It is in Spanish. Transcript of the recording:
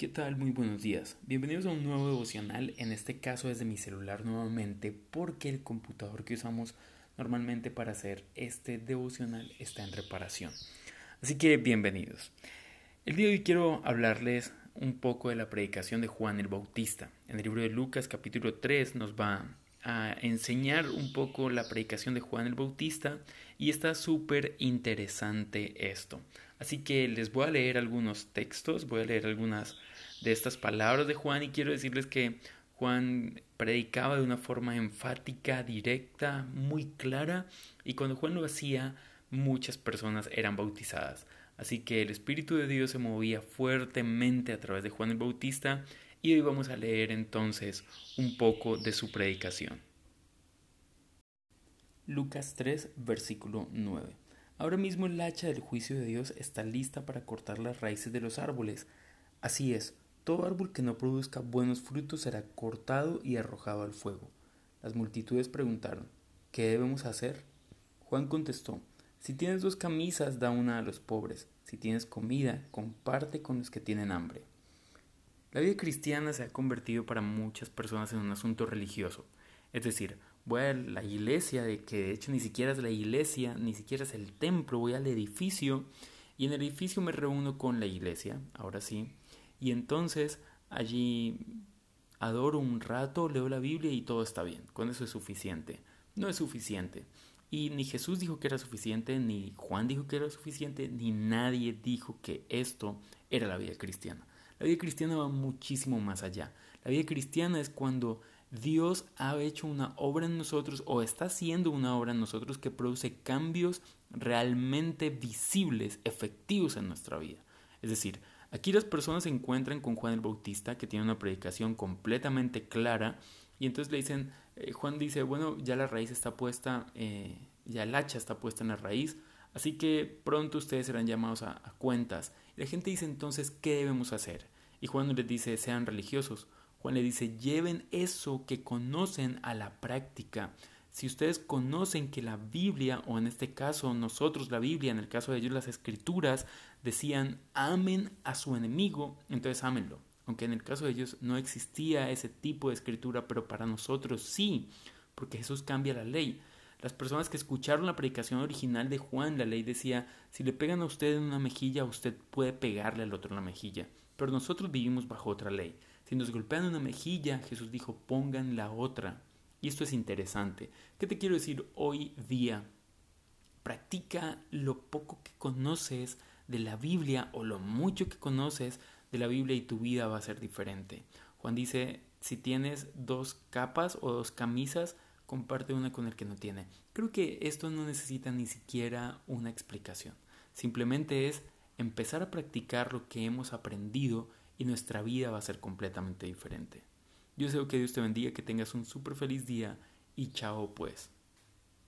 ¿Qué tal? Muy buenos días. Bienvenidos a un nuevo devocional, en este caso desde mi celular nuevamente, porque el computador que usamos normalmente para hacer este devocional está en reparación. Así que bienvenidos. El día de hoy quiero hablarles un poco de la predicación de Juan el Bautista. En el libro de Lucas capítulo 3 nos va a enseñar un poco la predicación de Juan el Bautista y está súper interesante esto. Así que les voy a leer algunos textos, voy a leer algunas de estas palabras de Juan y quiero decirles que Juan predicaba de una forma enfática, directa, muy clara y cuando Juan lo hacía muchas personas eran bautizadas. Así que el Espíritu de Dios se movía fuertemente a través de Juan el Bautista y hoy vamos a leer entonces un poco de su predicación. Lucas 3, versículo 9. Ahora mismo el hacha del juicio de Dios está lista para cortar las raíces de los árboles. Así es, todo árbol que no produzca buenos frutos será cortado y arrojado al fuego. Las multitudes preguntaron, ¿qué debemos hacer? Juan contestó, si tienes dos camisas, da una a los pobres. Si tienes comida, comparte con los que tienen hambre. La vida cristiana se ha convertido para muchas personas en un asunto religioso. Es decir, voy a la iglesia, de que de hecho ni siquiera es la iglesia, ni siquiera es el templo, voy al edificio y en el edificio me reúno con la iglesia, ahora sí, y entonces allí adoro un rato, leo la Biblia y todo está bien, con eso es suficiente. No es suficiente. Y ni Jesús dijo que era suficiente, ni Juan dijo que era suficiente, ni nadie dijo que esto era la vida cristiana. La vida cristiana va muchísimo más allá. La vida cristiana es cuando Dios ha hecho una obra en nosotros o está haciendo una obra en nosotros que produce cambios realmente visibles, efectivos en nuestra vida. Es decir, aquí las personas se encuentran con Juan el Bautista que tiene una predicación completamente clara y entonces le dicen, eh, Juan dice, bueno, ya la raíz está puesta, eh, ya el hacha está puesta en la raíz, así que pronto ustedes serán llamados a, cuentas. Y la gente dice entonces, ¿qué debemos hacer? Y Juan les dice, sean religiosos. Juan le dice, lleven eso que conocen a la práctica. Si ustedes conocen que la Biblia, o en este caso nosotros la Biblia, en el caso de ellos las escrituras, decían, amen a su enemigo, entonces ámenlo. Aunque en el caso de ellos no existía ese tipo de escritura, pero para nosotros sí, porque Jesús cambia la ley. Las personas que escucharon la predicación original de Juan, la ley decía, si le pegan a usted en una mejilla, usted puede pegarle al otro en la mejilla. Pero nosotros vivimos bajo otra ley. Si nos golpean una mejilla, Jesús dijo, pongan la otra. Y esto es interesante. ¿Qué te quiero decir hoy día? Practica lo poco que conoces de la Biblia o lo mucho que conoces de la Biblia y tu vida va a ser diferente. Juan dice, si tienes dos capas o dos camisas, comparte una con el que no tiene. Creo que esto no necesita ni siquiera una explicación. Simplemente es empezar a practicar lo que hemos aprendido y nuestra vida va a ser completamente diferente. Yo deseo que Dios te bendiga, que tengas un súper feliz día y chao pues.